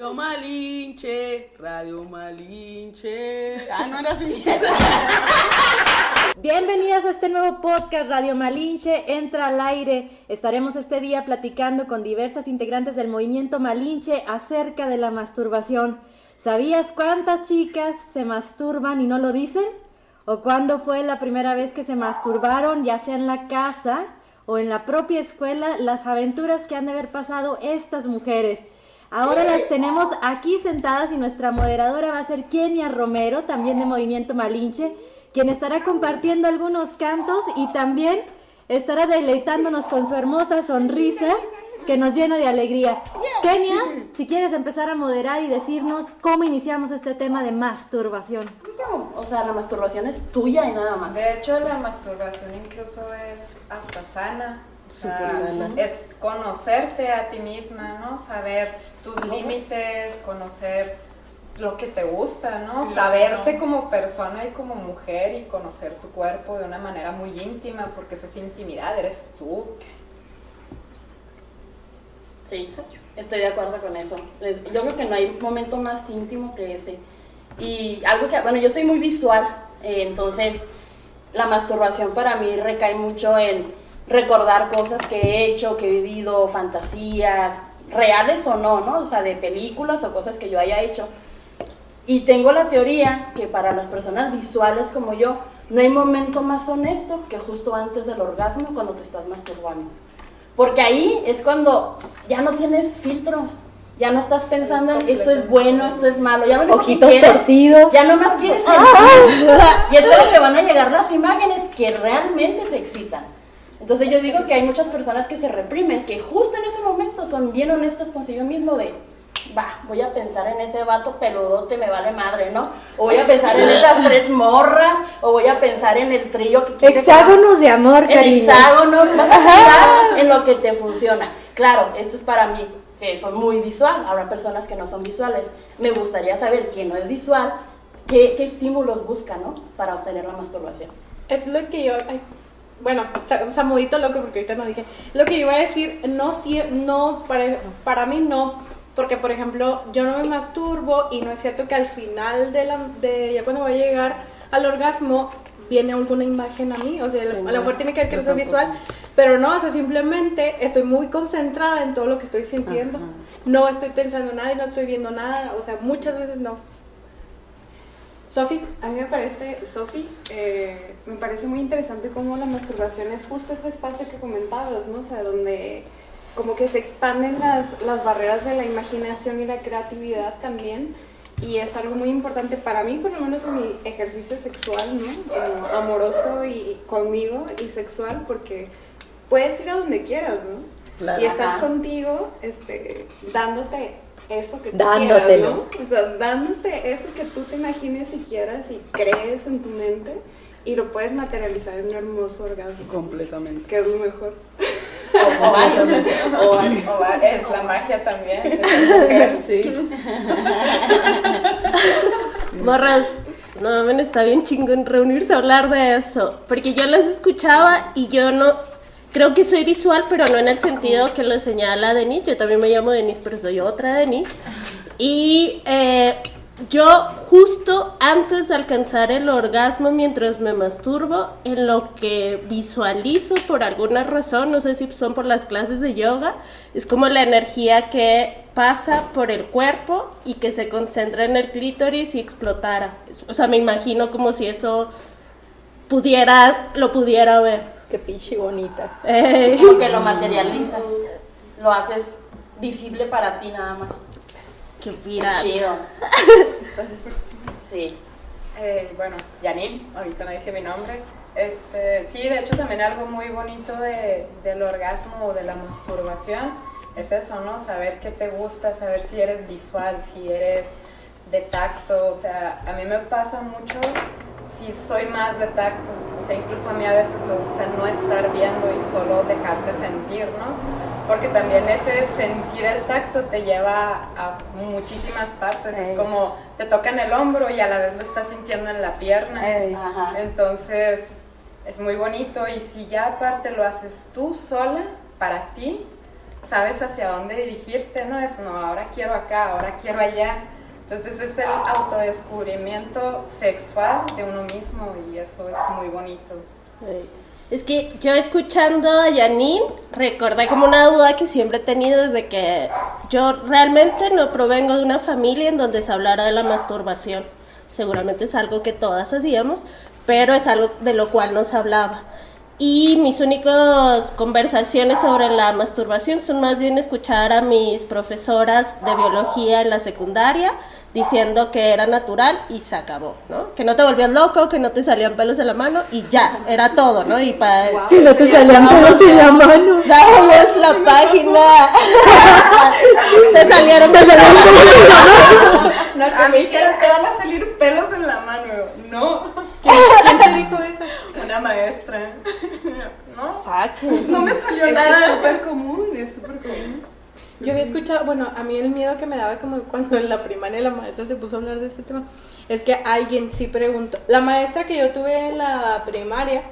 Radio Malinche, Radio Malinche. Ah, no era así. Bienvenidas a este nuevo podcast Radio Malinche Entra al aire. Estaremos este día platicando con diversas integrantes del movimiento Malinche acerca de la masturbación. ¿Sabías cuántas chicas se masturban y no lo dicen? ¿O cuándo fue la primera vez que se masturbaron, ya sea en la casa o en la propia escuela, las aventuras que han de haber pasado estas mujeres? Ahora las tenemos aquí sentadas y nuestra moderadora va a ser Kenia Romero, también de Movimiento Malinche, quien estará compartiendo algunos cantos y también estará deleitándonos con su hermosa sonrisa que nos llena de alegría. Kenia, si quieres empezar a moderar y decirnos cómo iniciamos este tema de masturbación. O sea, la masturbación es tuya y nada más. De hecho, la masturbación incluso es hasta sana. Sea. Es conocerte a ti misma, ¿no? Saber tus límites, conocer lo que te gusta, ¿no? Saberte como persona y como mujer y conocer tu cuerpo de una manera muy íntima, porque eso es intimidad, eres tú. Sí, estoy de acuerdo con eso. Es- Yo creo que no hay momento más íntimo que ese. Y algo que, bueno, yo soy muy visual, eh, entonces la masturbación para mí recae mucho en recordar cosas que he hecho, que he vivido, fantasías, reales o no, ¿no? O sea, de películas o cosas que yo haya hecho. Y tengo la teoría que para las personas visuales como yo, no hay momento más honesto que justo antes del orgasmo cuando te estás masturbando. Porque ahí es cuando ya no tienes filtros, ya no estás pensando en esto es bueno, esto es malo, ya no Ojitos quieres- torcidos. ya nomás quieres sentir. y es cuando te van a llegar las imágenes que realmente te excitan. Entonces yo digo que hay muchas personas que se reprimen, que justo en ese momento son bien honestos consigo mismo de, va, voy a pensar en ese vato peludote, me vale madre, ¿no? O voy a pensar en esas tres morras, o voy a pensar en el trío que quise Hexágonos de amor, en cariño. hexágonos, vas a pensar en lo que te funciona. Claro, esto es para mí, que soy muy visual, habrá personas que no son visuales. Me gustaría saber quién no es visual, qué, qué estímulos busca, ¿no? Para obtener la masturbación. Es lo que yo. ay, bueno, sa- samudito loco, porque ahorita no dije. Lo que yo iba a decir, no, sí- no para, para mí no. Porque, por ejemplo, yo no me masturbo y no es cierto que al final de, la, de ya cuando voy a llegar al orgasmo viene alguna imagen a mí. O sea, a lo mejor tiene que ver que no visual, pero no, o sea, simplemente estoy muy concentrada en todo lo que estoy sintiendo. No estoy pensando nada y no estoy viendo nada. O sea, muchas veces no. Sofi. A mí me parece, Sofi, eh, me parece muy interesante cómo la masturbación es justo ese espacio que comentabas, ¿no? O sea, donde como que se expanden las, las barreras de la imaginación y la creatividad también. Y es algo muy importante para mí, por lo menos en mi ejercicio sexual, ¿no? Como amoroso y conmigo y sexual, porque puedes ir a donde quieras, ¿no? Claro. Y estás contigo, este, dándote eso que tú Dándotelo. quieras, ¿no? O sea, dándote eso que tú te imagines y quieras y crees en tu mente y lo puedes materializar en un hermoso orgasmo, Completamente. que es lo mejor. O, o varios. O, o va- es la magia también. Sí. Morras, no mames, está bien chingón reunirse a hablar de eso. Porque yo las escuchaba y yo no. Creo que soy visual, pero no en el sentido que lo señala Denise. Yo también me llamo Denise, pero soy otra Denise. Y eh, yo, justo antes de alcanzar el orgasmo mientras me masturbo, en lo que visualizo por alguna razón, no sé si son por las clases de yoga, es como la energía que pasa por el cuerpo y que se concentra en el clítoris y explotara. O sea, me imagino como si eso pudiera, lo pudiera ver. Qué pichi bonita. Porque lo materializas, lo haces visible para ti nada más. qué pirata. Chido. Sí. Eh, bueno, Yanil, ahorita no dije mi nombre. Este, sí, de hecho también algo muy bonito de, del orgasmo o de la masturbación es eso, ¿no? Saber qué te gusta, saber si eres visual, si eres de tacto, o sea, a mí me pasa mucho si soy más de tacto, o sea, incluso a mí a veces me gusta no estar viendo y solo dejarte sentir, ¿no? Porque también ese sentir el tacto te lleva a muchísimas partes, Ey. es como te toca en el hombro y a la vez lo estás sintiendo en la pierna. Ajá. Entonces, es muy bonito y si ya aparte lo haces tú sola, para ti, sabes hacia dónde dirigirte, ¿no? Es, no, ahora quiero acá, ahora quiero allá. Entonces es el autodescubrimiento sexual de uno mismo y eso es muy bonito. Es que yo escuchando a Janine recordé como una duda que siempre he tenido desde que yo realmente no provengo de una familia en donde se hablara de la masturbación. Seguramente es algo que todas hacíamos, pero es algo de lo cual no se hablaba. Y mis únicas conversaciones sobre la masturbación son más bien escuchar a mis profesoras de biología en la secundaria diciendo que era natural y se acabó, ¿no? Que no te volvías loco, que no te salían pelos en la mano y ya, era todo, ¿no? Y para Y no te salían pelos en la mano. Dábamos la página. te salieron pelos en la mano. No, a mí dijeron, te van a salir pelos en la mano. No, ¿Quién te dijo eso? una maestra. No, Fuck. no me salió Es nada. súper común, es súper común. Yo había escuchado, bueno, a mí el miedo que me daba como cuando en la primaria la maestra se puso a hablar de este tema, es que alguien sí preguntó. La maestra que yo tuve en la primaria,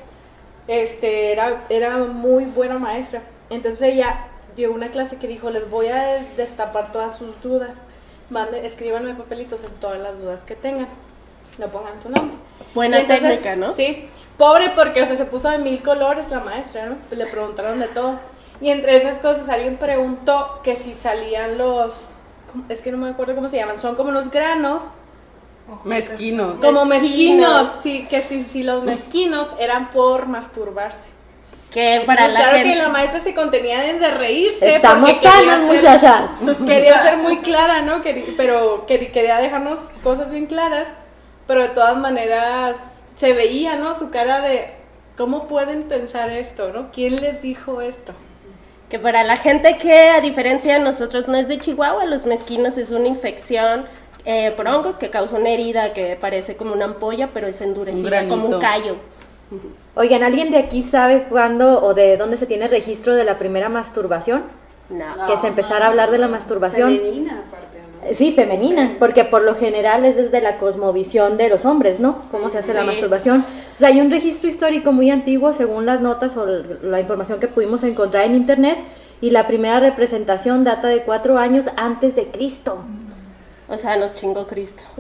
este, era, era muy buena maestra. Entonces ella dio una clase que dijo, les voy a destapar todas sus dudas. Manden, escríbanme papelitos en todas las dudas que tengan. No pongan su nombre. Buena entonces, técnica, ¿no? Sí. Pobre porque, o sea, se puso de mil colores la maestra, ¿no? Le preguntaron de todo. Y entre esas cosas alguien preguntó que si salían los... Es que no me acuerdo cómo se llaman. Son como unos granos. Mezquinos. Como Mezquinos. mezquinos. Sí, que si, si los mezquinos eran por masturbarse. Que para la claro gente... que la maestra se contenía en de reírse. Estamos quería sanas, muchachas. Quería ser muy clara, ¿no? Querí- pero querí- quería dejarnos cosas bien claras, pero de todas maneras se veía, ¿no? Su cara de cómo pueden pensar esto, ¿no? ¿Quién les dijo esto? Que para la gente que, a diferencia de nosotros, no es de Chihuahua, los mezquinos es una infección eh, por hongos que causa una herida que parece como una ampolla, pero es endurecida, como un callo. Oigan, ¿alguien de aquí sabe cuándo o de dónde se tiene registro de la primera masturbación? No. que se empezara a hablar de la masturbación. Femenina, Sí, femenina, porque por lo general es desde la cosmovisión de los hombres, ¿no? ¿Cómo se hace la masturbación? O sea, hay un registro histórico muy antiguo según las notas o la información que pudimos encontrar en internet y la primera representación data de cuatro años antes de Cristo. O sea, nos chingó Cristo.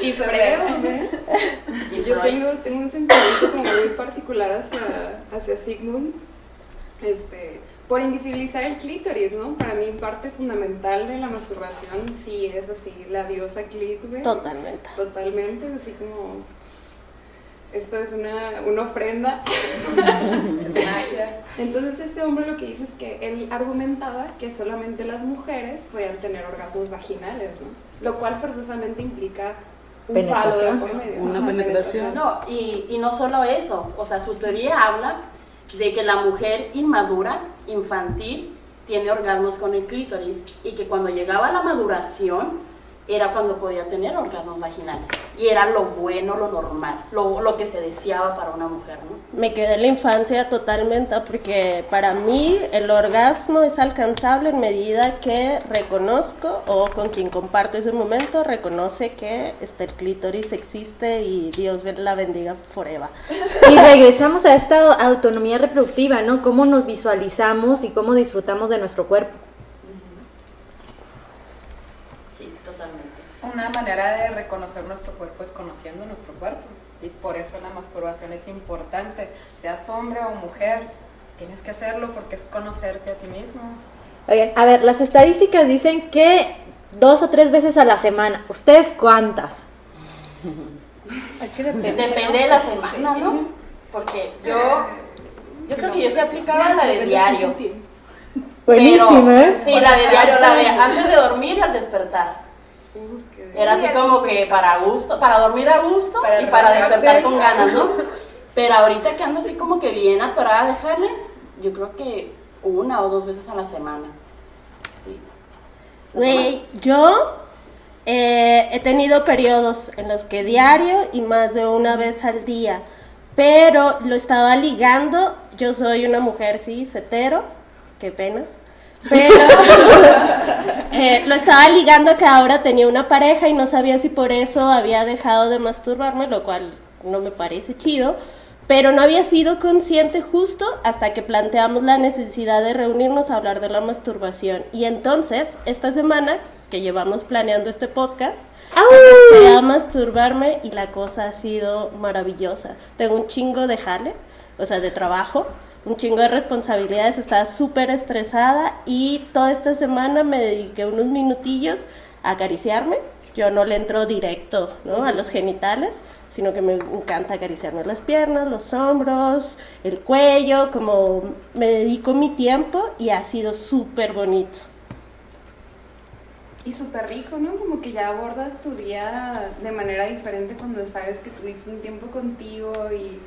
Y creo, ¿eh? Yo tengo, tengo un sentimiento como muy particular hacia, hacia Sigmund, este, por invisibilizar el clítoris, ¿no? Para mí parte fundamental de la masturbación sí es así, la diosa clítoris. Totalmente. Totalmente, así como esto es una, una ofrenda. Entonces este hombre lo que hizo es que él argumentaba que solamente las mujeres podían tener orgasmos vaginales, ¿no? Lo cual forzosamente implica un falo de Penetración. medio. Una Ajá, penetración. No, y, y no solo eso, o sea, su teoría habla de que la mujer inmadura, infantil, tiene orgasmos con el clítoris y que cuando llegaba la maduración era cuando podía tener orgasmos vaginales. Y era lo bueno, lo normal, lo, lo que se deseaba para una mujer, ¿no? Me quedé en la infancia totalmente porque para mí el orgasmo es alcanzable en medida que reconozco o con quien comparto ese momento reconoce que este, el clítoris existe y Dios la bendiga forever. Y regresamos a esta autonomía reproductiva, ¿no? Cómo nos visualizamos y cómo disfrutamos de nuestro cuerpo. Sí, totalmente. Una manera de reconocer nuestro cuerpo es conociendo nuestro cuerpo. Y por eso la masturbación es importante. Seas hombre o mujer, tienes que hacerlo porque es conocerte a ti mismo. Oigan, a ver, las estadísticas dicen que dos o tres veces a la semana. ¿Ustedes cuántas? Es que depende. Depende de la semana, ¿no? Porque yo, yo creo que yo se aplicaba la de diario. Buenísimo, Pero- ¿eh? Sí, la de diario, la de antes de dormir y al despertar. Uf, qué Era así como que para gusto, para dormir a gusto Para y para despertar con ganas, ¿no? Pero ahorita que ando así como que bien atorada de dejarle, yo creo que una o dos veces a la semana. Sí. Güey, yo eh, he tenido periodos en los que diario y más de una vez al día, pero lo estaba ligando. Yo soy una mujer, sí, hetero, qué pena. Pero eh, lo estaba ligando que ahora tenía una pareja y no sabía si por eso había dejado de masturbarme, lo cual no me parece chido. pero no había sido consciente justo hasta que planteamos la necesidad de reunirnos a hablar de la masturbación. Y entonces, esta semana que llevamos planeando este podcast, empecé a masturbarme y la cosa ha sido maravillosa. Tengo un chingo de jale, o sea, de trabajo, un chingo de responsabilidades, estaba súper estresada y toda esta semana me dediqué unos minutillos a acariciarme. Yo no le entro directo ¿no? a los genitales, sino que me encanta acariciarme las piernas, los hombros, el cuello, como me dedico mi tiempo y ha sido súper bonito. Y súper rico, ¿no? Como que ya abordas tu día de manera diferente cuando sabes que tuviste un tiempo contigo y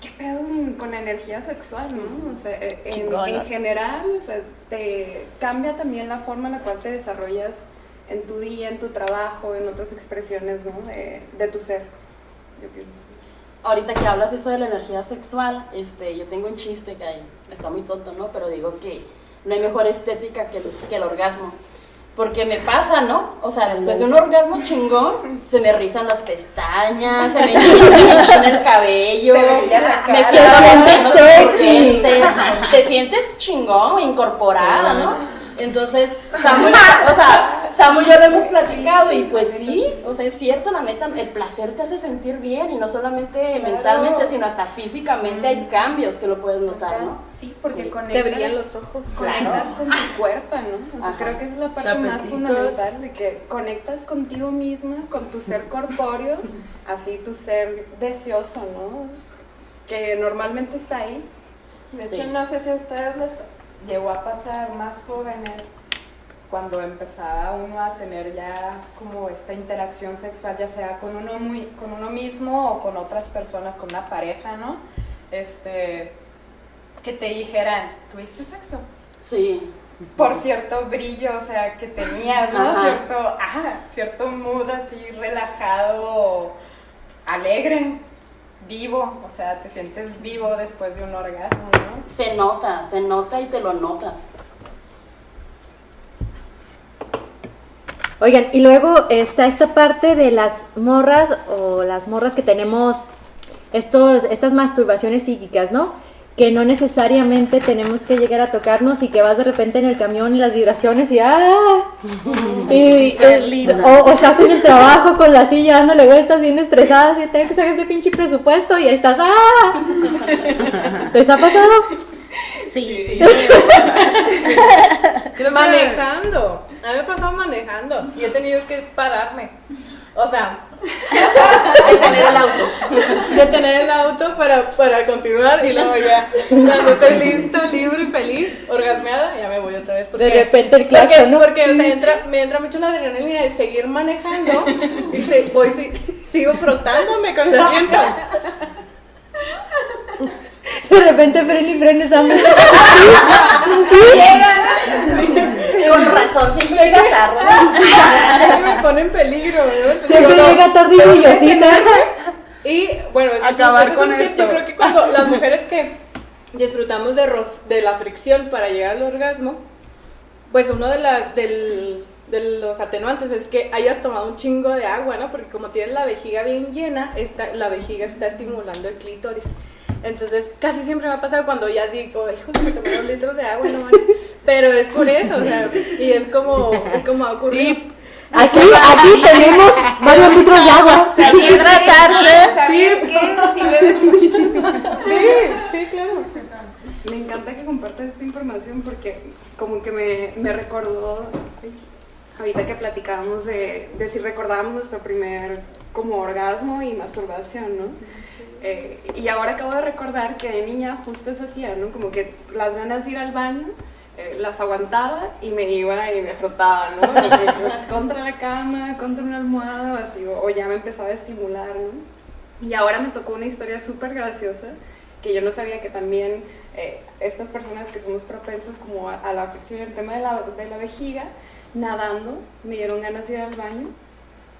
qué pedo con la energía sexual, ¿no? O sea, eh, en, en general, o sea, te cambia también la forma en la cual te desarrollas en tu día, en tu trabajo, en otras expresiones, ¿no? De, de tu ser. Yo pienso. Ahorita que hablas eso de la energía sexual, este, yo tengo un chiste que hay, está muy tonto, ¿no? Pero digo que no hay mejor estética que el, que el orgasmo. Porque me pasa, ¿no? O sea, después de un orgasmo chingón, se me rizan las pestañas, se me, enchina el cabello, me siento imponente. Te sientes chingón, incorporada, ¿no? Entonces, Samu, o sea, Samu y yo lo hemos platicado y pues sí, o sea, es cierto, la neta, el placer te hace sentir bien y no solamente mentalmente, sino hasta físicamente hay cambios que lo puedes notar, ¿no? Sí, porque Sí. conectas, Te brillan los ojos. conectas con tu cuerpo, ¿no? O sea, Ajá. creo que esa es la parte más apetitos. fundamental, de que conectas contigo misma, con tu ser corpóreo, así tu ser deseoso, ¿no? Que normalmente está ahí. De Sí. hecho, no sé si a ustedes les llegó a pasar más jóvenes cuando empezaba uno a tener ya como esta interacción sexual, ya sea con uno, muy, con uno mismo o con otras personas, con una pareja, ¿no? Este, que te dijeran, ¿tuviste sexo? Sí. Por cierto brillo, o sea, que tenías, ¿no? Ajá. Cierto, ah, cierto mood así relajado, alegre, vivo, o sea, te sientes vivo después de un orgasmo, ¿no? Se nota, se nota y te lo notas. Oigan, y luego está esta parte de las morras o las morras que tenemos estos, estas masturbaciones psíquicas, ¿no? Que no necesariamente tenemos que llegar a tocarnos y que vas de repente en el camión y las vibraciones y ¡ah! Y, eh, o, o estás en el trabajo con la silla dándole vueltas bien estresada, y tengo que sacar este pinche presupuesto y ahí estás ¡ah! ¿Les ha pasado? Sí, sí. Manejando. A mí me ha pasado manejando y he tenido que pararme. O sea, Detener el auto. detener el auto para, para continuar y luego ya, cuando estoy lista, libre y feliz, orgasmeada, ya me voy otra vez. Porque, De repente el porque, claxon, ¿no? porque o sea, entra, me entra mucho la adrenalina de seguir manejando y se- voy, si- sigo frotándome con el asiento. De repente frena y frena esa mujer. Con razón, siempre llega tarde. Ahí me pone en peligro. ¿no? Siempre llega tarde y brillosita. Y bueno, Acabar es con un tip. esto. Yo creo que cuando las mujeres que disfrutamos de, ros- de la fricción para llegar al orgasmo, pues uno de, la, del- de los atenuantes es que hayas tomado un chingo de agua, ¿no? Porque como tienes la vejiga bien llena, está, la vejiga está estimulando el clítoris. Entonces, casi siempre me ha pasado cuando ya digo, hijo, me tomé dos litros de agua, no manches". Pero es por eso, o sea, y es como, es como ha ocurrido. Aquí, aquí tenemos varios litros de agua. Hay que hidratarse. Si bebes mucho. Sí, sí, claro. Me encanta que compartas esta información porque como que me, me recordó ahorita que platicábamos de, de si recordábamos nuestro primer como orgasmo y masturbación, ¿no? Eh, y ahora acabo de recordar que de niña justo eso hacía, ¿no? Como que las ganas de ir al baño eh, las aguantaba y me iba y me frotaba, ¿no? Y contra la cama, contra una almohada o así, o, o ya me empezaba a estimular, ¿no? Y ahora me tocó una historia súper graciosa que yo no sabía que también eh, estas personas que somos propensas como a, a la fricción, el tema de la, de la vejiga, nadando, me dieron ganas de ir al baño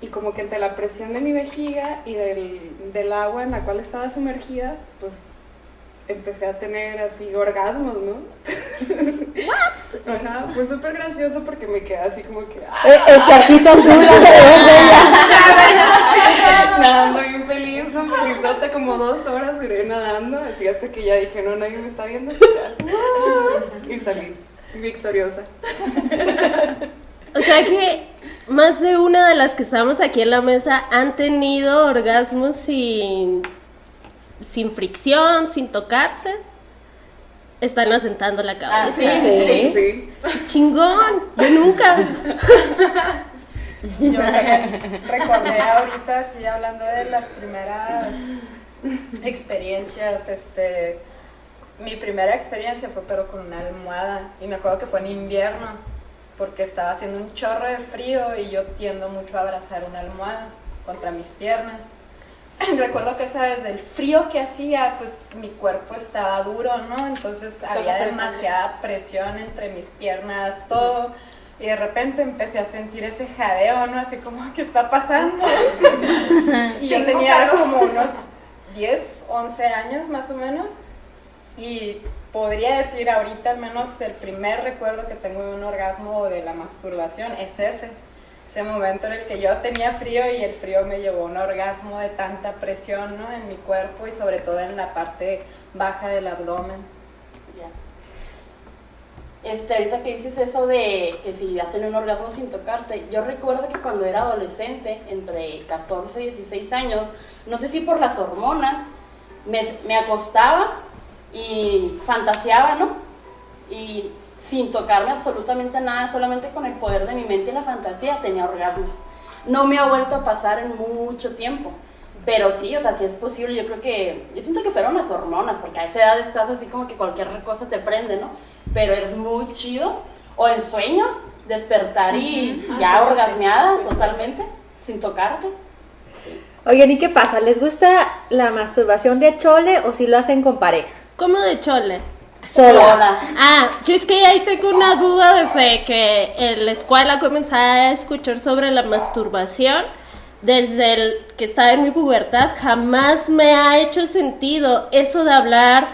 y como que entre la presión de mi vejiga y del, del agua en la cual estaba sumergida, pues empecé a tener así orgasmos, ¿no? Ajá, fue súper gracioso porque me quedé así como que... ¡ah! El charquito azul. la de ella. Nadando bien feliz, ¿no? feliz pisota como dos horas iré nadando, así hasta que ya dije, no, nadie me está viendo. Y salí victoriosa. O sea que más de una de las que estamos aquí en la mesa han tenido orgasmos sin, sin fricción, sin tocarse. Están asentando la cabeza. Ah, sí, sí. Sí. ¡Qué chingón! Yo nunca. Yo recordé ahorita, sí, hablando de las primeras experiencias, este, mi primera experiencia fue pero con una almohada y me acuerdo que fue en invierno porque estaba haciendo un chorro de frío y yo tiendo mucho a abrazar una almohada contra mis piernas. Recuerdo que esa vez del frío que hacía, pues mi cuerpo estaba duro, ¿no? Entonces había demasiada presión entre mis piernas, todo. Y de repente empecé a sentir ese jadeo, ¿no? Así como, ¿qué está pasando? y yo tenía como unos 10, 11 años más o menos. Y podría decir ahorita al menos el primer recuerdo que tengo de un orgasmo o de la masturbación es ese. Ese momento en el que yo tenía frío y el frío me llevó a un orgasmo de tanta presión ¿no? en mi cuerpo y sobre todo en la parte baja del abdomen. Ya. Este, ahorita que dices eso de que si hacen un orgasmo sin tocarte, yo recuerdo que cuando era adolescente, entre 14 y 16 años, no sé si por las hormonas, me, me acostaba y fantaseaba, ¿no? Y sin tocarme absolutamente nada, solamente con el poder de mi mente y la fantasía tenía orgasmos. No me ha vuelto a pasar en mucho tiempo. Pero sí, o sea, sí es posible. Yo creo que, yo siento que fueron las hormonas, porque a esa edad estás así como que cualquier cosa te prende, ¿no? Pero es muy chido. O en sueños, despertar y ya orgasmeada totalmente, sin tocarte. Sí. Oigan, ¿y qué pasa? ¿Les gusta la masturbación de chole o si lo hacen con pareja? ¿Cómo de chole? Sola. Ah, yo es que ahí tengo una duda desde que en la escuela comencé a escuchar sobre la masturbación. Desde el que estaba en mi pubertad, jamás me ha hecho sentido eso de hablar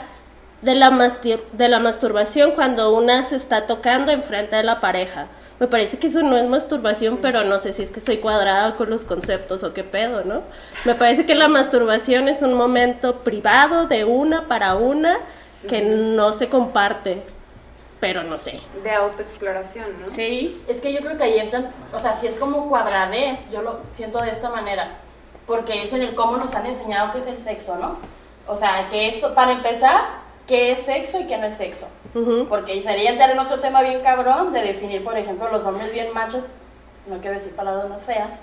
de la, de la masturbación cuando una se está tocando enfrente de la pareja. Me parece que eso no es masturbación, pero no sé si es que soy cuadrada con los conceptos o qué pedo, ¿no? Me parece que la masturbación es un momento privado de una para una que no se comparte, pero no sé. De autoexploración, ¿no? Sí. Es que yo creo que ahí entran, o sea, si es como cuadradez, yo lo siento de esta manera, porque es en el cómo nos han enseñado qué es el sexo, ¿no? O sea, que esto, para empezar, qué es sexo y qué no es sexo. Porque sería entrar en otro tema bien cabrón de definir, por ejemplo, los hombres bien machos, no quiero decir palabras más feas,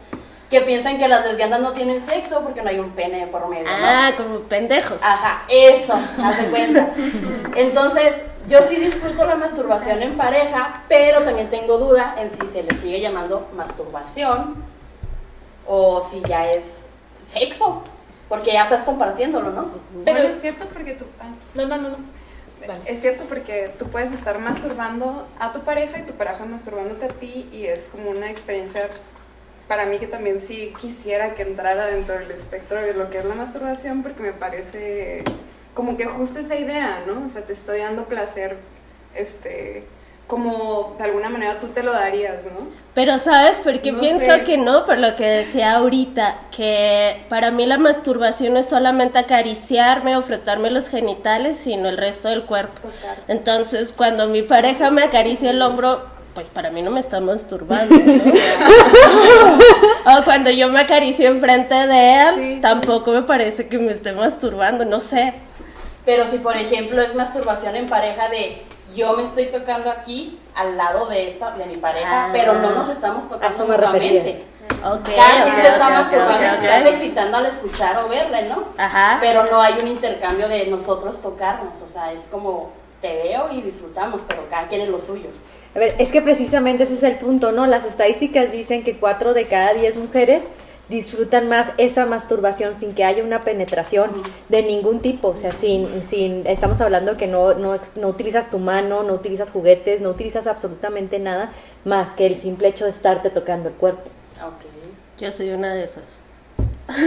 que piensan que las lesbianas no tienen sexo porque no hay un pene por medio, ¿no? Ah, como pendejos. Ajá, eso, haz de cuenta. Entonces, yo sí disfruto la masturbación en pareja, pero también tengo duda en si se le sigue llamando masturbación o si ya es sexo, porque ya estás compartiéndolo, ¿no? Pero es cierto porque tú... ah, No, no, no, no. Es cierto porque tú puedes estar masturbando a tu pareja y tu pareja masturbándote a ti y es como una experiencia para mí que también sí quisiera que entrara dentro del espectro de lo que es la masturbación porque me parece como que justo esa idea, ¿no? O sea, te estoy dando placer, este, como de alguna manera tú te lo darías, ¿no? Pero ¿sabes por qué No pienso sé. que no? Por lo que decía ahorita, que para mí la masturbación no es solamente acariciarme o frotarme los genitales, sino el resto del cuerpo. Tocar. Entonces, cuando mi pareja me acaricia el hombro, pues para mí no me está masturbando, ¿no? o cuando yo me acaricio enfrente de él, Sí, sí. tampoco me parece que me esté masturbando, no sé. Pero si, por ejemplo, es masturbación en pareja de yo me estoy tocando aquí al lado de esta de mi pareja, Ah. pero no nos estamos tocando mutuamente. Ok, Cada quien se está ok, masturbando, te estás excitando al escuchar o verle, ¿no? Ajá. Pero no hay un intercambio de nosotros tocarnos, o sea, es como te veo y disfrutamos, pero cada quien es lo suyo. A ver, es que precisamente ese es el punto, ¿no? Las estadísticas dicen que 4 de cada 10 mujeres disfrutan más esa masturbación sin que haya una penetración de ningún tipo, o sea, sin, sin estamos hablando que no, no, no utilizas tu mano, no utilizas juguetes, no utilizas absolutamente nada más que el simple hecho de estarte tocando el cuerpo. Ok. Yo soy una de esas.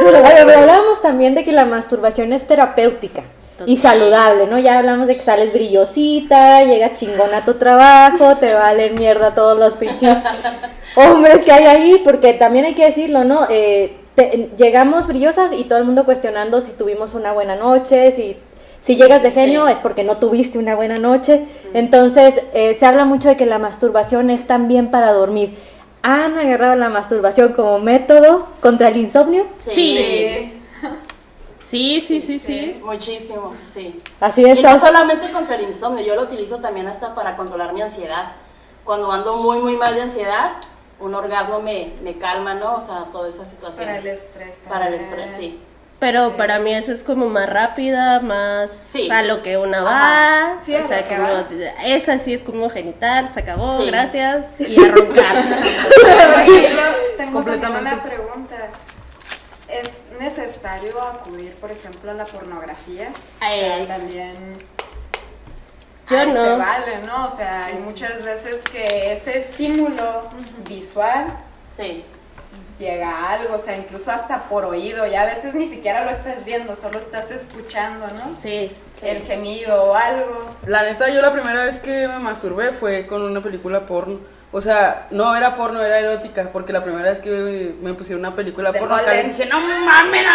Pero hablábamos también de que la masturbación es terapéutica y saludable, ¿no? Ya hablamos de que sales brillosita, llega chingona a tu trabajo, te va a valer mierda todos los pinches hombres que hay ahí, porque también hay que decirlo, ¿no? Eh, te- llegamos brillosas y todo el mundo cuestionando si tuvimos una buena noche, si, si llegas de genio Sí. es porque no tuviste una buena noche. Entonces, eh, se habla mucho de que la masturbación es también para dormir. ¿Han agarrado la masturbación como método contra el insomnio? Sí. Sí, sí, sí, sí. Muchísimo, sí. Así Y es. no solamente contra el insomnio, yo lo utilizo también hasta para controlar mi ansiedad. Cuando ando muy, muy mal de ansiedad, un orgasmo me, me calma, ¿no? O sea, toda esa situación. Para el estrés Para el también. estrés, sí. Pero para mí esa es como más rápida, más Sí. a lo que una va. Sí, o sea, que como- esa sí es como genital, se acabó, Sí. gracias. Y a roncar. Por ejemplo, tengo también Completamente. una pregunta. ¿Es necesario acudir, por ejemplo, a la pornografía? O sea, Eh, también... yo no. Se vale, ¿no? O sea, hay muchas veces que ese estímulo visual Sí. llega a algo, o sea, incluso hasta por oído, ya a veces ni siquiera lo estás viendo, solo estás escuchando, ¿no? Sí. El gemido o algo. La neta, yo la primera vez que me masturbé fue con una película porno. O sea, no era porno, era erótica, porque la primera vez que me pusieron una película De porno acá les dije, no mames, no,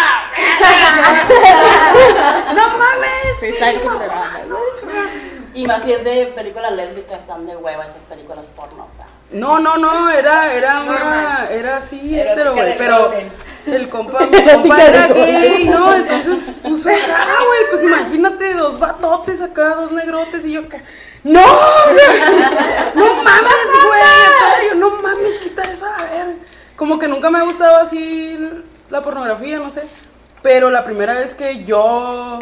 no mames, Sí, está controlado. Y más si es de películas lésbicas, están de hueva esas películas porno, o sea. No, no, no, era, era una, era así, pero. El compa, mi compa era gay, ¿no? Entonces puso acá, güey, pues imagínate, dos batotes acá, dos negrotes, y yo acá, ¡no! ¡No mames, güey! yo, no mames, quita esa, a ver. Como que nunca me ha gustado así la pornografía, no sé, pero la primera vez que yo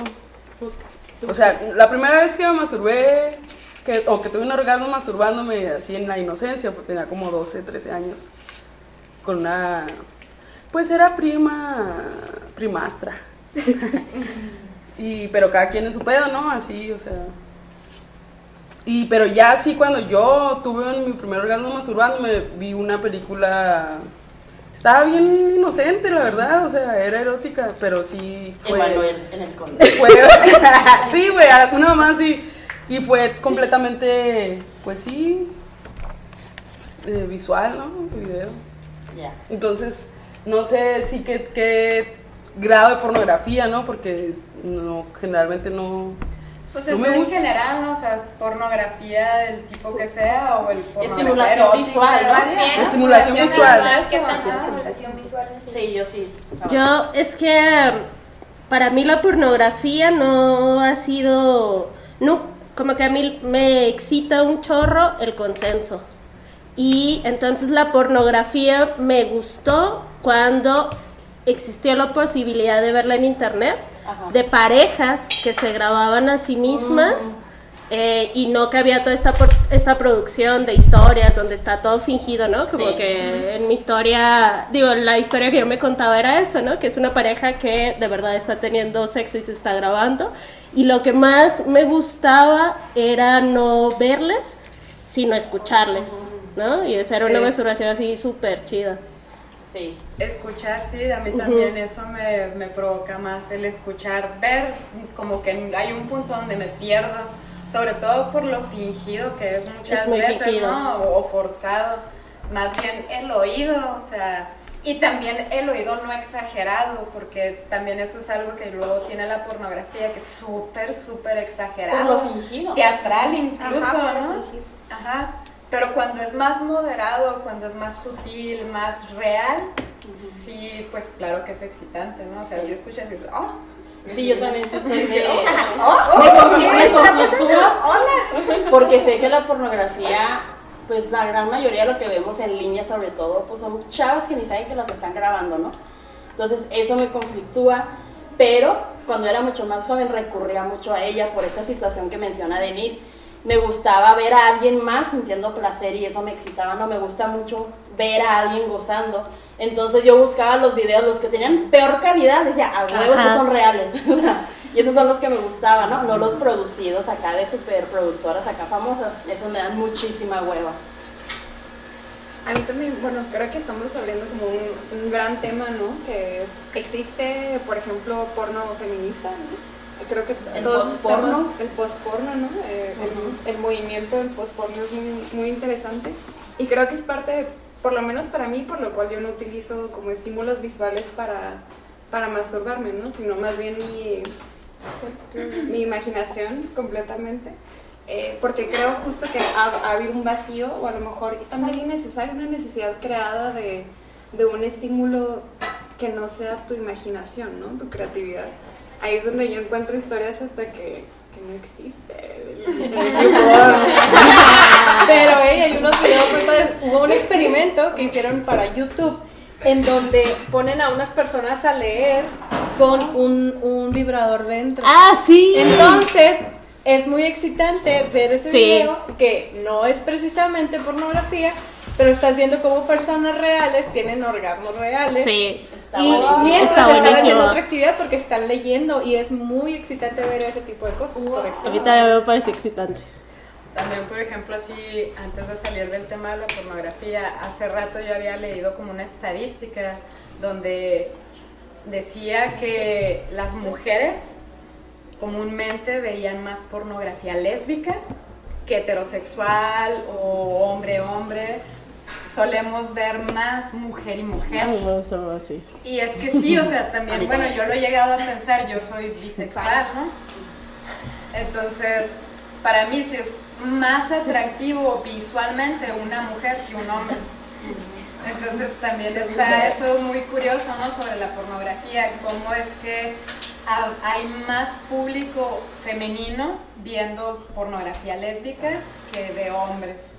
o sea, la primera vez que me masturbé, que, o que tuve un orgasmo masturbándome así en la inocencia, pues tenía como 12, 13 años, con una, pues era prima, primastra. y, pero cada quien en su pedo, ¿no? Así, o sea. Y, pero ya así cuando yo tuve mi primer orgasmo masturbándome, vi una película, estaba bien inocente, la verdad, o sea, era erótica, pero sí fue... Emanuel en el con. Fue, sí, güey, una mamá sí. Y fue completamente, pues sí, eh, visual, ¿no? Video. Ya. Entonces, no sé si qué, qué grado de pornografía, ¿no? Porque no, generalmente no. Pues No eso me en gusta. general, ¿no? O sea, pornografía del tipo que sea o el pornografía Estimulación erótica, visual, ¿no? Bien. Estimulación visual. ¿Qué Ajá. tanta estimulación visual necesita? Sí, yo sí. Yo es que para mí la pornografía no ha sido, no, como que a mí me excita un chorro el consenso. Y entonces la pornografía me gustó cuando existió la posibilidad de verla en internet, Ajá. de parejas que se grababan a sí mismas. eh, y no que había toda esta, esta producción de historias donde está todo fingido, ¿no? Como Sí. que en mi historia, digo, la historia que yo me contaba era eso, ¿no? Que es una pareja que de verdad está teniendo sexo y se está grabando. Y lo que más me gustaba era no verles, sino escucharles, ¿no? Y esa era una Sí. masturbación así súper chida. Sí. Escuchar, sí, a mí también eso me, me provoca más el escuchar, ver, como que hay un punto donde me pierdo, sobre todo por lo fingido que es muchas Es veces, fingido. ¿no? O, o forzado, más bien el oído, o sea, y también el oído no exagerado, porque también eso es algo que luego tiene la pornografía, que es súper, súper exagerado. Por lo fingido. Teatral incluso, Ajá, ¿no? fingido. Ajá. Pero cuando es más moderado, cuando es más sutil, más real, sí, pues claro que es excitante, ¿no? O sea, Sí. si escuchas y dices, oh, Sí, yo también sí soy de... me conflictúa, me conflictúa porque sé que la pornografía, pues la gran mayoría de lo que vemos en línea sobre todo, pues son chavas que ni saben que las están grabando, ¿no? Entonces eso me conflictúa, pero cuando era mucho más joven recurría mucho a ella por esta situación que menciona Denise. Me gustaba ver a alguien más sintiendo placer y eso me excitaba, no me gusta mucho ver a alguien gozando. Entonces yo buscaba los videos, los que tenían peor calidad, decía, a huevo, Ajá. estos son reales. Y esos son los que me gustaban, ¿no? No los producidos acá de superproductoras acá famosas. Eso me dan muchísima hueva. A mí también, bueno, creo que estamos abriendo como un, un gran tema, ¿no? Que es, existe, por ejemplo, porno feminista, ¿no? Creo que El estamos, el postporno, ¿no? Eh, el- movimiento del postporno es muy, muy interesante. Y creo que es parte por lo menos para mí, por lo cual yo no utilizo como estímulos visuales para, para masturbarme, ¿no? Sino más bien mi, mi imaginación completamente. Eh, porque creo justo que ha, ha, habido un vacío o a lo mejor también innecesario, una necesidad creada de, de un estímulo que no sea tu imaginación, ¿no? Tu creatividad. Ahí es donde yo encuentro historias hasta que, que no existe. Pero hey, hay unos videos muy. Hubo un experimento que hicieron para YouTube en donde ponen a unas personas a leer con un, un vibrador dentro. Ah, sí. Entonces, es muy excitante ver ese Sí. video que no es precisamente pornografía, pero estás viendo cómo personas reales tienen orgasmos reales. Sí. Está Y buenísimo. mientras Está están buenísimo. haciendo otra actividad porque están leyendo y es muy excitante ver ese tipo de cosas. correcto. A mí también me parece excitante. También, por ejemplo, así, antes de salir del tema de la pornografía, hace rato yo había leído como una estadística donde decía que las mujeres comúnmente veían más pornografía lésbica que heterosexual o hombre-hombre. Solemos ver más mujer y mujer. Así. Y es que sí, o sea, también, bueno, yo lo he llegado a pensar, yo soy bisexual, ¿no? Entonces, para mí sí es más atractivo visualmente una mujer que un hombre. Entonces también está eso muy curioso, ¿no? Sobre la pornografía, cómo es que ha- hay más público femenino viendo pornografía lésbica que de hombres.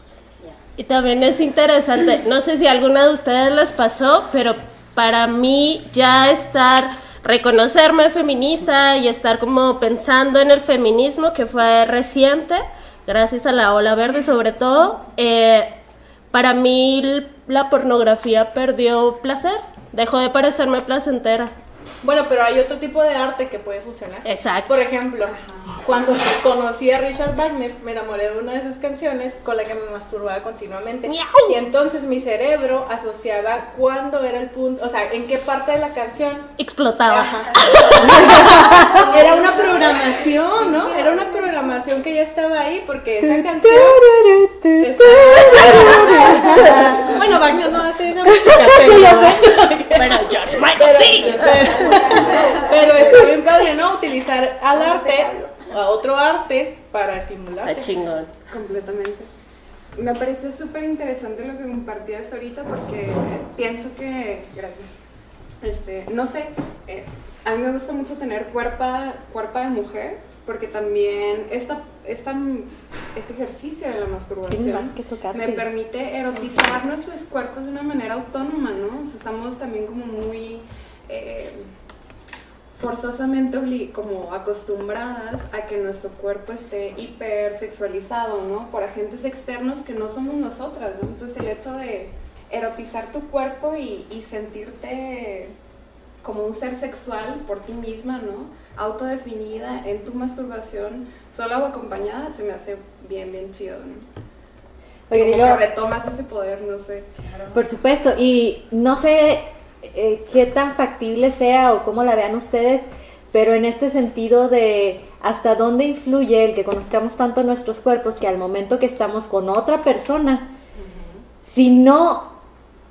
Y también es interesante, no sé si alguna de ustedes les pasó, pero para mí ya estar, reconocerme feminista y estar como pensando en el feminismo que fue reciente, gracias a la ola verde sobre todo, eh, para mí la pornografía perdió placer, dejó de parecerme placentera. Bueno, pero hay otro tipo de arte que puede funcionar. Exacto. Por ejemplo, cuando conocí a Richard Wagner, me enamoré de una de sus canciones con la que me masturbaba continuamente. Miau. Y entonces mi cerebro asociaba cuándo era el punto, o sea, en qué parte de la canción. Explotaba. Ajá. Era una programación, ¿no? Era una programación que ya estaba ahí porque esa canción. estaba- Bueno, Wagner no hace esa música, pero. Pero George Michael Pero, sí. pero, pero está bien padre, ¿no? Utilizar al arte, a otro arte, para estimular. Está chingón. Completamente. Me pareció súper interesante lo que compartías ahorita porque eh, pienso que, gracias, este, no sé, eh, a mí me gusta mucho tener cuerpa, cuerpa de mujer porque también esta, esta, este ejercicio de la masturbación que me permite erotizar nuestros cuerpos de una manera autónoma, ¿no? O sea, estamos también como muy... eh, forzosamente como acostumbradas a que nuestro cuerpo esté hipersexualizado, ¿no? Por agentes externos que no somos nosotras, ¿no? Entonces el hecho de erotizar tu cuerpo y, y sentirte como un ser sexual por ti misma, ¿no? Autodefinida en tu masturbación, sola o acompañada, se me hace bien, bien chido, ¿no? Y Como luego- que retomas ese poder, no sé. Por supuesto, y no sé eh, qué tan factible sea o cómo la vean ustedes, pero en este sentido de hasta dónde influye el que conozcamos tanto nuestros cuerpos que al momento que estamos con otra persona, si no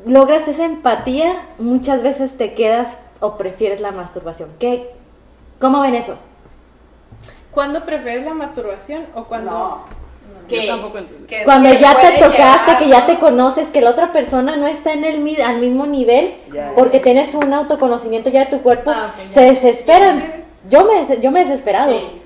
logras esa empatía, muchas veces te quedas o prefieres la masturbación. ¿Qué, ¿Cómo ven eso? ¿Cuándo prefieres la masturbación o cuando.? No. Yo Que- tampoco entiendo. Que Cuando ya te tocaste, llegar, que ya ¿no? te conoces, que la otra persona no está en el mi- al mismo nivel, Ya, ya. porque tienes un autoconocimiento ya de tu cuerpo, Ah, se desesperan. Sí, sí. Yo me yo me he desesperado. Sí.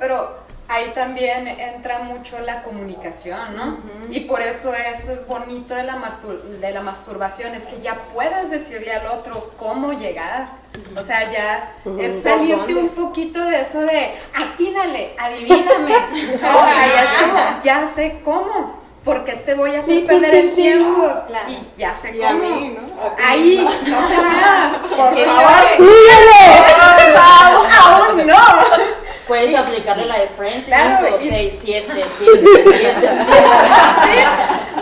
Pero ahí también entra mucho la comunicación, ¿no? Y por eso eso es bonito de la, de la masturbación, es que ya puedes decirle al otro cómo llegar. O sea, ya es salirte un poquito de eso de atínale, adivíname. o sea, ya es como, ya sé cómo. ¿Por qué te voy a hacer perder el tiempo? Sí, ya sé a cómo. mí, ¿no? A. Ahí, no te veas, por que favor. Aún no. Puedes aplicarle la de Friends, Claro, 5, y- 6, 7, 7, 7.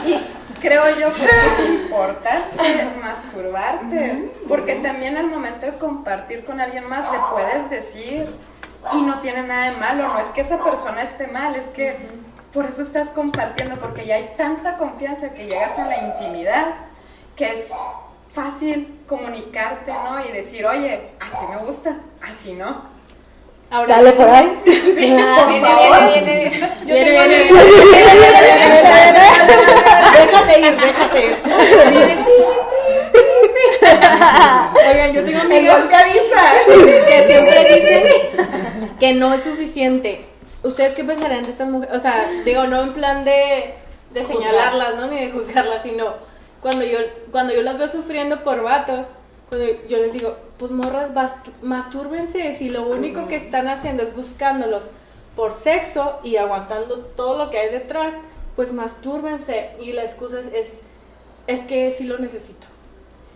Y creo yo que eso es importante, masturbarte, porque también al momento de compartir con alguien más le puedes decir y no tiene nada de malo, no es que esa persona esté mal, es que por eso estás compartiendo, porque ya hay tanta confianza que llegas a la intimidad que es fácil comunicarte, ¿no? Y decir, oye, así me gusta, así no. Ahora, Dale por ahí. Viene, viene, viene, viene. Yo tengo Viene, Déjate ir, déjate ir. Oigan, yo tengo amigas que avisan que siempre dicen que no es suficiente. ¿Ustedes qué pensarían de estas mujeres? O sea, digo, no en plan de, de señalarlas, ¿no? Ni de juzgarlas, sino cuando yo, cuando yo las veo sufriendo por vatos, cuando yo les digo, pues morras, mastúrbense, si lo único que están haciendo es buscándolos por sexo y aguantando todo lo que hay detrás, pues mastúrbense. Y la excusa es, es, es que sí lo necesito.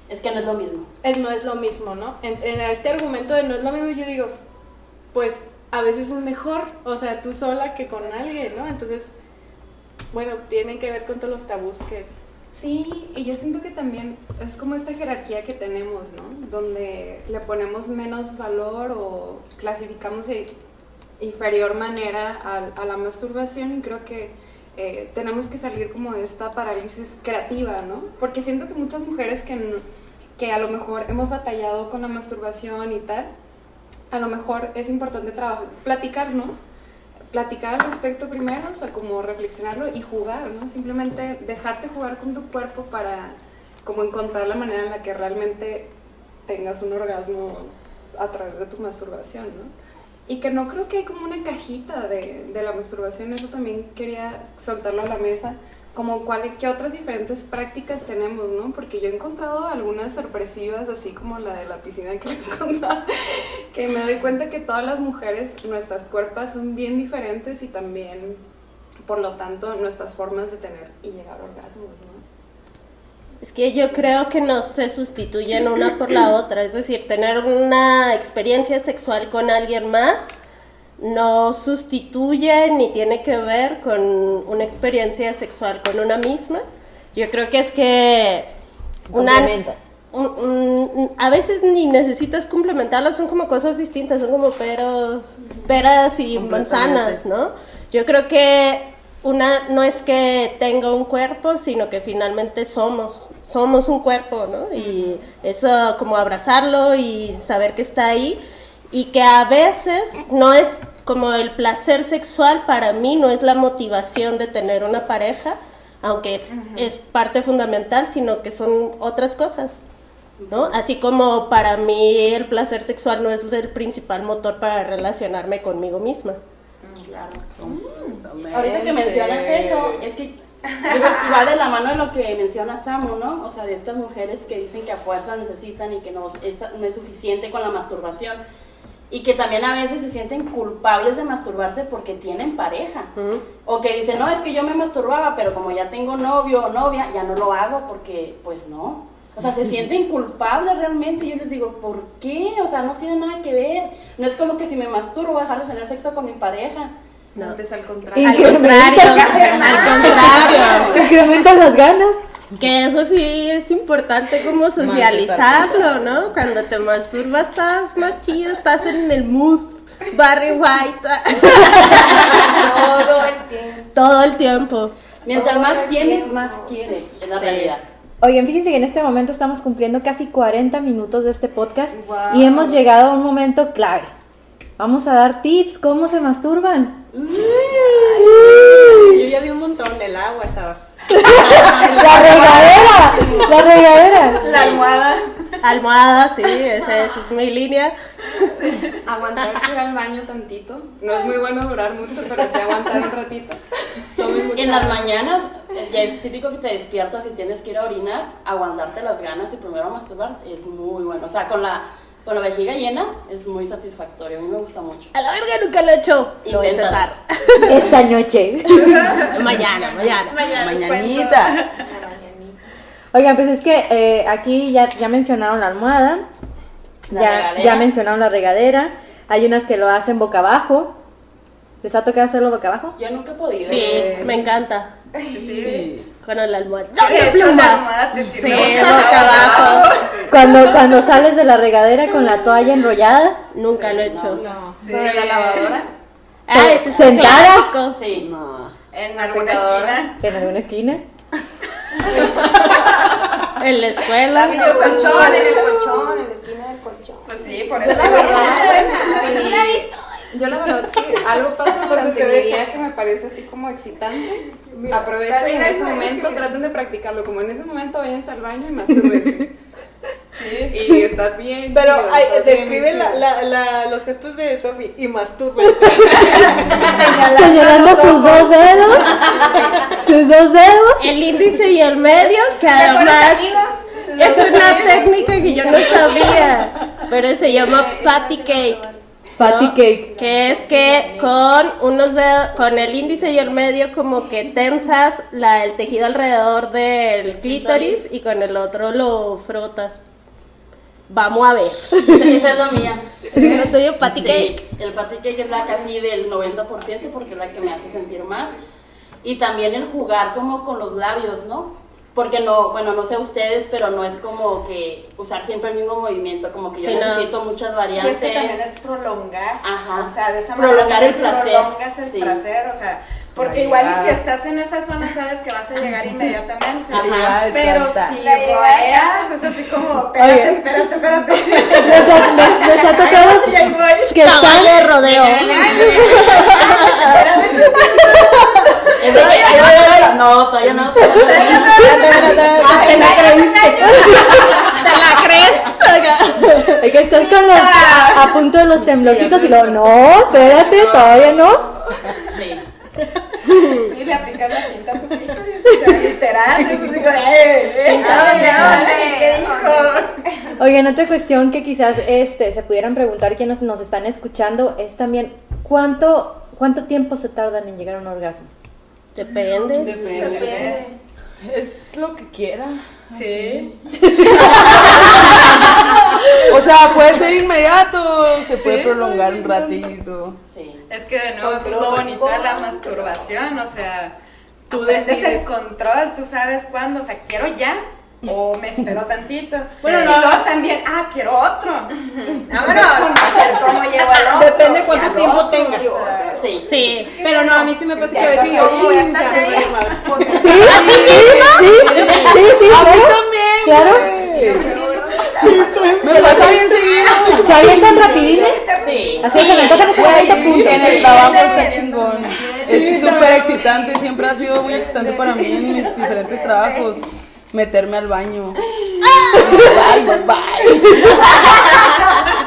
Es que no es lo mismo. Es- no es lo mismo, ¿no? En, en este argumento de no es lo mismo, yo digo, pues a veces es mejor, o sea, tú sola que con alguien, ¿no? Entonces, bueno, tienen que ver con todos los tabús que... Sí, y yo siento que también es como esta jerarquía que tenemos, ¿no? Donde le ponemos menos valor o clasificamos de inferior manera a, la masturbación y creo que eh, tenemos que salir como de esta parálisis creativa, ¿no? Porque siento que muchas mujeres que, que a lo mejor hemos batallado con la masturbación y tal, a lo mejor es importante trabajar, platicar, ¿no? Platicar al respecto primero, o sea, como reflexionarlo y jugar, ¿no? Simplemente dejarte jugar con tu cuerpo para como encontrar la manera en la que realmente tengas un orgasmo a través de tu masturbación, ¿no? Y que no creo que hay como una cajita de, de la masturbación, eso también quería soltarlo a la mesa, como cuáles, qué otras diferentes prácticas tenemos, ¿no? Porque yo he encontrado algunas sorpresivas, así como la de la piscina que les contaba, que me doy cuenta que todas las mujeres, nuestras cuerpos son bien diferentes y también, por lo tanto, nuestras formas de tener y llegar a orgasmos, ¿no? Es que yo creo que no se sustituyen una por la otra, es decir, tener una experiencia sexual con alguien más no sustituye ni tiene que ver con una experiencia sexual con una misma. Yo creo que es que una Complementas. un- un- a veces ni necesitas complementarlas, son como cosas distintas, son como peros, peras y manzanas, ¿no? Yo creo que una no es que tenga un cuerpo, sino que finalmente somos, somos un cuerpo, ¿no? Y eso como abrazarlo y saber que está ahí y que a veces no es como el placer sexual para mí no es la motivación de tener una pareja, aunque es- es parte fundamental, sino que son otras cosas. ¿no? Así como para mí el placer sexual no es el principal motor para relacionarme conmigo misma. Claro. Ahorita que mencionas eso, es que va de la mano de lo que menciona Samu, ¿no? O sea, de estas mujeres que dicen que a fuerza necesitan y que no es, no es suficiente con la masturbación. Y que también a veces se sienten culpables de masturbarse porque tienen pareja. O que dicen, no, es que yo me masturbaba, pero como ya tengo novio o novia, ya no lo hago porque, pues no. O sea, se sienten culpables realmente. Y yo les digo, ¿por qué? O sea, no tiene nada que ver. No es como que si me masturbo voy a dejar de tener sexo con mi pareja. No. Antes al contrario. Al contrario, al contrario. Incrementan las ganas. Que eso sí es importante como socializarlo, ¿no? Cuando te masturbas estás más chido, estás en el mus, Barry White. Todo el tiempo. Todo el tiempo. Mientras Todo más el tienes, tiempo. más quieres, es la Sí. realidad. Oigan, fíjense que en este momento estamos cumpliendo casi 40 minutos de este podcast Wow. y hemos llegado a un momento clave. Vamos a dar tips, cómo se masturban. Yo ya di un montón del agua, chavas. La regadera, la regadera. La almohada. Almohada, sí, esa, esa es mi línea. Aguantarse ir al baño tantito. No es muy bueno durar mucho, pero sí aguantar un ratito. En las mañanas ya es típico que te despiertas y tienes que ir a orinar, aguantarte las ganas y primero masturbar es muy bueno. O sea, con la, con la vejiga llena es muy satisfactorio. A mí me gusta mucho. A la verga nunca lo he hecho. Lo voy a intentar. Esta noche. Mañana, mañana. Mañanita. Oigan, pues es que eh, aquí ya, ya mencionaron la almohada, La ya, ya mencionaron la regadera, hay unas que lo hacen boca abajo. ¿Les ha tocado hacerlo boca abajo? Yo nunca he podido. Sí, me encanta. Sí. Con el almohada. ¡Doble hecho, la plumas! Sí, sirve boca abajo. Cuando, cuando sales de la regadera con la toalla enrollada, Nunca lo he hecho. No. Sobre la lavadora. Ah, ese es Sentada. clásico. Sí. No. En alguna esquina. en alguna esquina. En la escuela. En el colchón, en el colchón, en la esquina del colchón. Pues sí, por eso. Sí. Yo la verdad sí, algo pasa durante mi día que me parece así como excitante. Aprovecho y en ese momento traten de practicarlo. Como en ese momento váyanse al baño y masturbense. Sí. Y está bien. Pero chido, ay, está describe bien la, la, la, los gestos de Sofi y mastúrbense. Señalando sus dos dedos. Sus dos dedos. El índice y el medio, que además es una técnica que yo no sabía, pero se llama patty cake. Patty ¿no? cake. Que es que con unos dedos, con el índice y el medio como que tensas la, el tejido alrededor del clítoris y con el otro lo frotas. Vamos a ver. Esa, esa es la mía. ¿Es lo tuyo, patty Sí, cake? El patty cake es la casi del 90% porque es la que me hace sentir más. Y también el jugar como con los labios, ¿no? Porque no, bueno, no sé ustedes, pero no es como que usar siempre el mismo movimiento, como que yo Sí, no. necesito muchas Y variantes. es que también es prolongar. Ajá. O sea, de esa Prolongar manera el placer. Prolongas el Sí. placer, o sea, porque La igual y si estás en esa zona sabes que vas a llegar inmediatamente. Ajá. Pero Exacta. si La rodeas, es así como, espérate, Oye. espérate, espérate. Les ha, les- les ha tocado que están. de rodeo. Es de que, ay, ay, ay, no, todavía no. todavía no. Te la crees. Es que estás con los, a, a punto de los temblorcitos y luego, no, espérate, todavía no. Sí. Le aplicas la pinta a tu clítoris, o sea, literal, es así como, ¿dónde? ¿qué dijo? Oigan, otra cuestión que quizás este, se pudieran preguntar quienes nos están escuchando es también cuánto, cuánto tiempo se tardan en llegar a un orgasmo. Depende. Depende. Es lo que quiera. Sí. O sea, puede ser inmediato, se puede prolongar un ratito. Sí. Es que de nuevo es lo bonito de la masturbación, o sea, tú decides. el control, tú sabes cuándo, o sea, quiero ya o me espero tantito. Bueno, y no. luego también, ah, quiero otro. Vámonos. conocer cómo llego al otro. Depende y cuánto tiempo otro, tengas. y otro. Sí. Sí. Pero no, a mí sí me pasa que a veces Sí, yo chinga. pues, ¿Sí? ¿Sí? Sí, sí, A mí también. Claro. Me pasa bien seguido. ¿Se avientan rapidines? Sí. Así se me tocan 40 puntos. En el trabajo está chingón. Es súper excitante, siempre ha sido muy excitante para mí en mis diferentes trabajos meterme al baño. bye, bye.